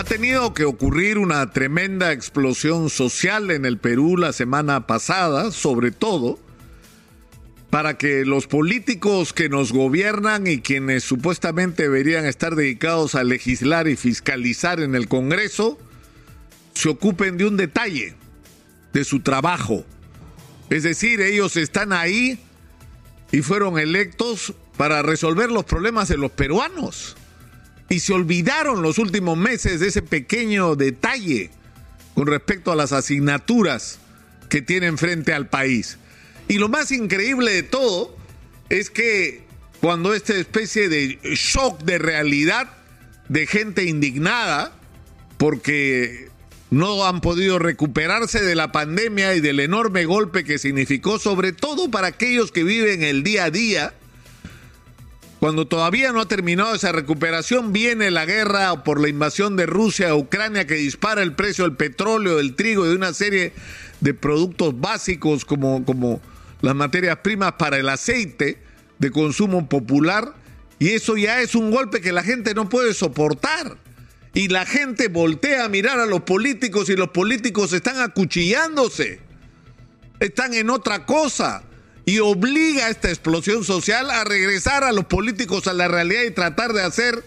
Ha tenido que ocurrir una tremenda explosión social en el Perú la semana pasada, sobre todo, para que los políticos que nos gobiernan y quienes supuestamente deberían estar dedicados a legislar y fiscalizar en el Congreso, se ocupen de un detalle, de su trabajo. Es decir, ellos están ahí y fueron electos para resolver los problemas de los peruanos. Y se olvidaron los últimos meses de ese pequeño detalle con respecto a las asignaturas que tienen frente al país. Y lo más increíble de todo es que cuando esta especie de shock de realidad de gente indignada porque no han podido recuperarse de la pandemia y del enorme golpe que significó, sobre todo para aquellos que viven el día a día. Cuando todavía no ha terminado esa recuperación, viene la guerra por la invasión de Rusia a Ucrania que dispara el precio del petróleo, del trigo y de una serie de productos básicos como, como las materias primas para el aceite de consumo popular. Y eso ya es un golpe que la gente no puede soportar. Y la gente voltea a mirar a los políticos y los políticos están acuchillándose, están en otra cosa y obliga a esta explosión social a regresar a los políticos a la realidad y tratar de hacer,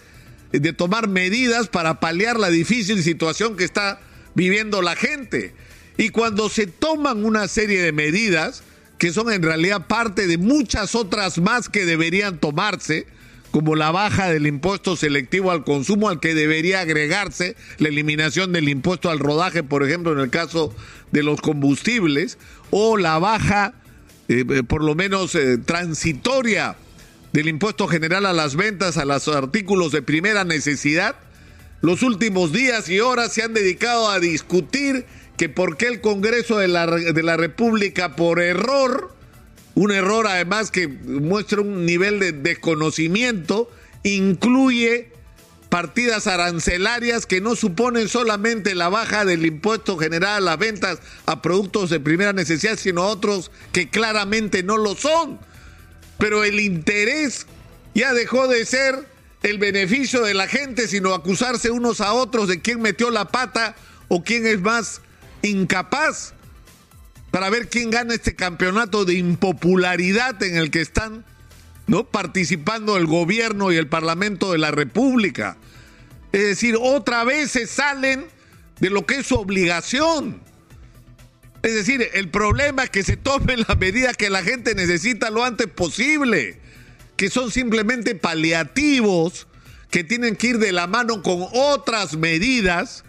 de tomar medidas para paliar la difícil situación que está viviendo la gente. Y cuando se toman una serie de medidas, que son en realidad parte de muchas otras más que deberían tomarse, como la baja del impuesto selectivo al consumo al que debería agregarse la eliminación del impuesto al rodaje, por ejemplo, en el caso de los combustibles, o la baja, eh, eh, por lo menos eh, transitoria, del impuesto general a las ventas, a los artículos de primera necesidad. Los últimos días y horas se han dedicado a discutir que por qué el Congreso de la, de la República, por error, un error además que muestra un nivel de desconocimiento, incluye partidas arancelarias que no suponen solamente la baja del impuesto general a las ventas a productos de primera necesidad, sino otros que claramente no lo son. Pero el interés ya dejó de ser el beneficio de la gente, sino acusarse unos a otros de quién metió la pata o quién es más incapaz para ver quién gana este campeonato de impopularidad en el que están ¿no? participando el gobierno y el Parlamento de la República. Es decir, otra vez se salen de lo que es su obligación. Es decir, el problema es que se tomen las medidas que la gente necesita lo antes posible, que son simplemente paliativos, que tienen que ir de la mano con otras medidas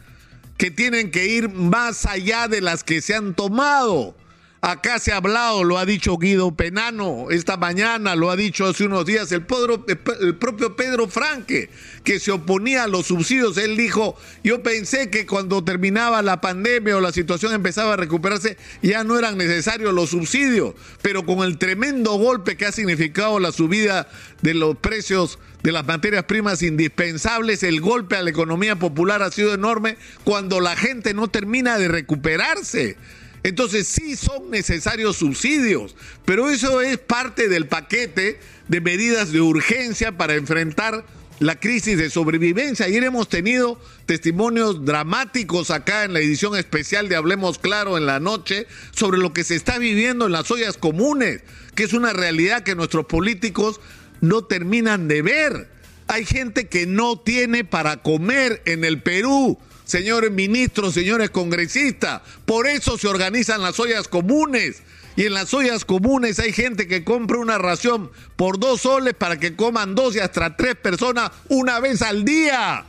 que tienen que ir más allá de las que se han tomado. Acá se ha hablado, lo ha dicho Guido Penano esta mañana, lo ha dicho hace unos días el, propio Pedro Franque, que se oponía a los subsidios. Él dijo, yo pensé que cuando terminaba la pandemia o la situación empezaba a recuperarse, ya no eran necesarios los subsidios, pero con el tremendo golpe que ha significado la subida de los precios de las materias primas indispensables, el golpe a la economía popular ha sido enorme cuando la gente no termina de recuperarse. Entonces sí son necesarios subsidios, pero eso es parte del paquete de medidas de urgencia para enfrentar la crisis de sobrevivencia. Ayer hemos tenido testimonios dramáticos acá en la edición especial de Hablemos Claro en la noche sobre lo que se está viviendo en las ollas comunes, que es una realidad que nuestros políticos no terminan de ver. Hay gente que no tiene para comer en el Perú señores ministros, señores congresistas. Por eso se organizan las ollas comunes. Y en las ollas comunes hay gente que compra una ración por dos soles para que coman dos y hasta tres personas una vez al día.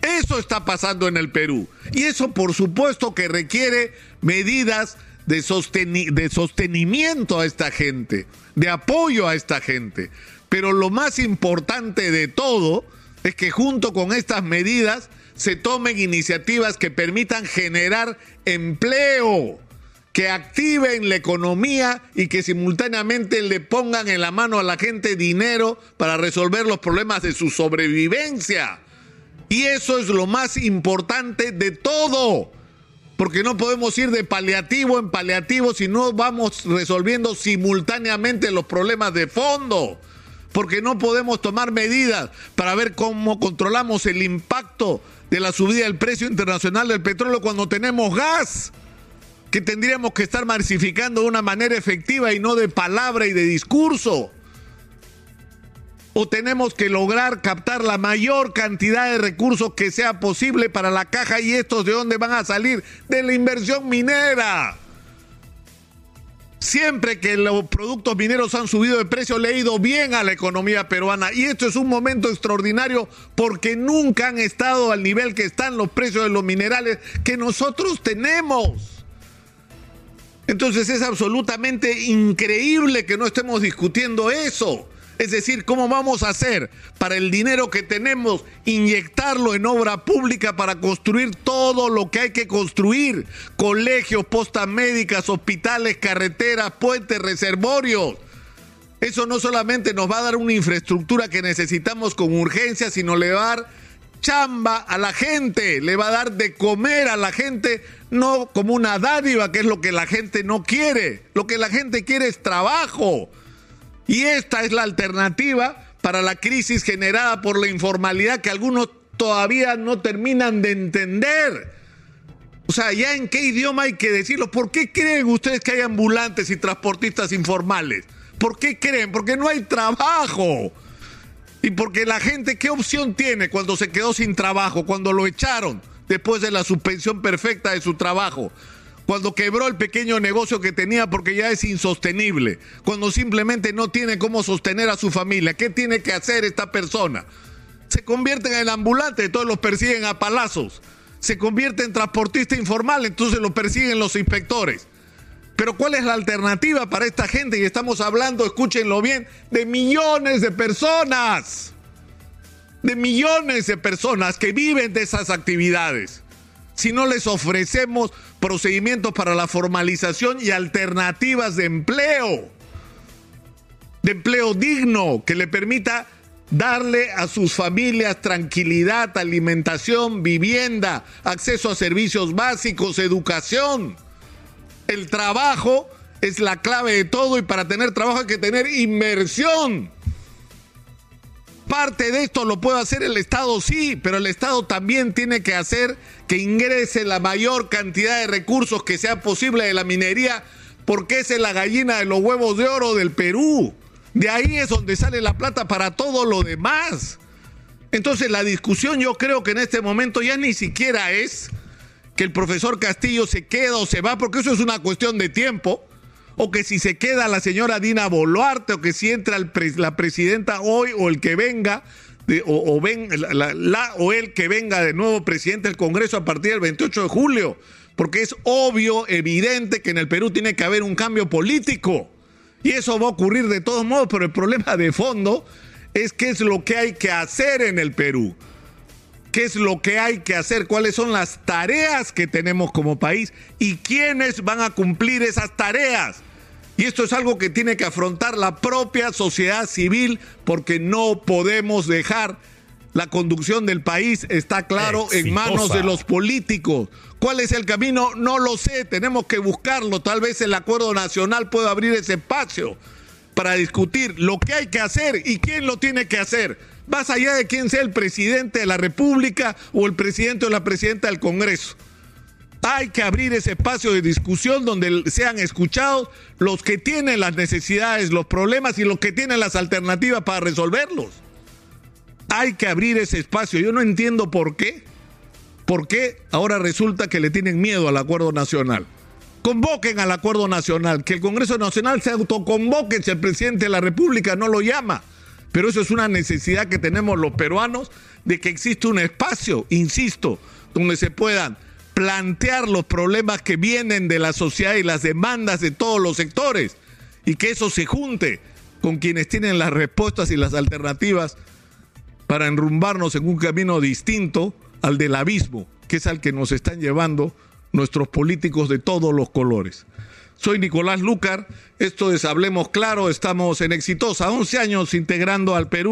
Eso está pasando en el Perú. Y eso por supuesto que requiere medidas de, de sostenimiento a esta gente, de apoyo a esta gente. Pero lo más importante de todo es que junto con estas medidas se tomen iniciativas que permitan generar empleo, que activen la economía y que simultáneamente le pongan en la mano a la gente dinero para resolver los problemas de su sobrevivencia. Y eso es lo más importante de todo. Porque no podemos ir de paliativo en paliativo si no vamos resolviendo simultáneamente los problemas de fondo porque no podemos tomar medidas para ver cómo controlamos el impacto de la subida del precio internacional del petróleo cuando tenemos gas? Que tendríamos que estar masificando de una manera efectiva y no de palabra y de discurso. O tenemos que lograr captar la mayor cantidad de recursos que sea posible para la caja y estos de dónde van a salir? De la inversión minera. Siempre que los productos mineros han subido de precio, le ha ido bien a la economía peruana. Y esto es un momento extraordinario porque nunca han estado al nivel que están los precios de los minerales que nosotros tenemos. Entonces es absolutamente increíble que no estemos discutiendo eso. Es decir, ¿cómo vamos a hacer para el dinero que tenemos inyectarlo en obra pública para construir todo lo que hay que construir? Colegios, postas médicas, hospitales, carreteras, puentes, reservorios. Eso no solamente nos va a dar una infraestructura que necesitamos con urgencia, sino le va a dar chamba a la gente, le va a dar de comer a la gente, no como una dádiva, que es lo que la gente no quiere. Lo que la gente quiere es trabajo. Y esta es la alternativa para la crisis generada por la informalidad que algunos todavía no terminan de entender. O sea, ya en qué idioma hay que decirlo. ¿Por qué creen ustedes que hay ambulantes y transportistas informales? ¿Por qué creen? Porque no hay trabajo. Y porque la gente, ¿qué opción tiene cuando se quedó sin trabajo, cuando lo echaron después de la suspensión perfecta de su trabajo? Cuando quebró el pequeño negocio que tenía porque ya es insostenible, cuando simplemente no tiene cómo sostener a su familia. ¿Qué tiene que hacer esta persona? Se convierte en el ambulante, todos los persiguen a palazos. Se convierte en transportista informal, entonces lo persiguen los inspectores. Pero ¿cuál es la alternativa para esta gente? Y estamos hablando, escúchenlo bien, de millones de personas. De millones de personas que viven de esas actividades si no les ofrecemos procedimientos para la formalización y alternativas de empleo, de empleo digno que le permita darle a sus familias tranquilidad, alimentación, vivienda, acceso a servicios básicos, educación. El trabajo es la clave de todo y para tener trabajo hay que tener inversión. Parte de esto lo puede hacer el Estado, sí, pero el Estado también tiene que hacer que ingrese la mayor cantidad de recursos que sea posible de la minería, porque esa es la gallina de los huevos de oro del Perú. De ahí es donde sale la plata para todo lo demás. Entonces la discusión yo creo que en este momento ya ni siquiera es que el profesor Castillo se queda o se va, porque eso es una cuestión de tiempo o que si se queda la señora Dina Boluarte, o que si entra la presidenta hoy o el que venga, o, ven, o el que venga de nuevo presidente del Congreso a partir del 28 de julio, porque es obvio, evidente que en el Perú tiene que haber un cambio político. Y eso va a ocurrir de todos modos, pero el problema de fondo es qué es lo que hay que hacer en el Perú. ¿Qué es lo que hay que hacer? ¿Cuáles son las tareas que tenemos como país? ¿Y quiénes van a cumplir esas tareas? Y esto es algo que tiene que afrontar la propia sociedad civil porque no podemos dejar la conducción del país, está claro, en manos de los políticos. ¿Cuál es el camino? No lo sé, tenemos que buscarlo. Tal vez el acuerdo nacional pueda abrir ese espacio para discutir lo que hay que hacer y quién lo tiene que hacer. Más allá de quién sea el presidente de la República o el presidente o la presidenta del Congreso. Hay que abrir ese espacio de discusión donde sean escuchados los que tienen las necesidades, los problemas y los que tienen las alternativas para resolverlos. Hay que abrir ese espacio. Yo no entiendo por qué. ¿Por qué ahora resulta que le tienen miedo al acuerdo nacional? Convoquen al acuerdo nacional, que el Congreso Nacional se autoconvoque si el presidente de la República no lo llama. Pero eso es una necesidad que tenemos los peruanos de que existe un espacio, insisto, donde se puedan plantear los problemas que vienen de la sociedad y las demandas de todos los sectores y que eso se junte con quienes tienen las respuestas y las alternativas para enrumbarnos en un camino distinto al del abismo, que es al que nos están llevando nuestros políticos de todos los colores. Soy Nicolás Lucar, esto es Hablemos Claro, estamos en Exitosa, 11 años integrando al Perú.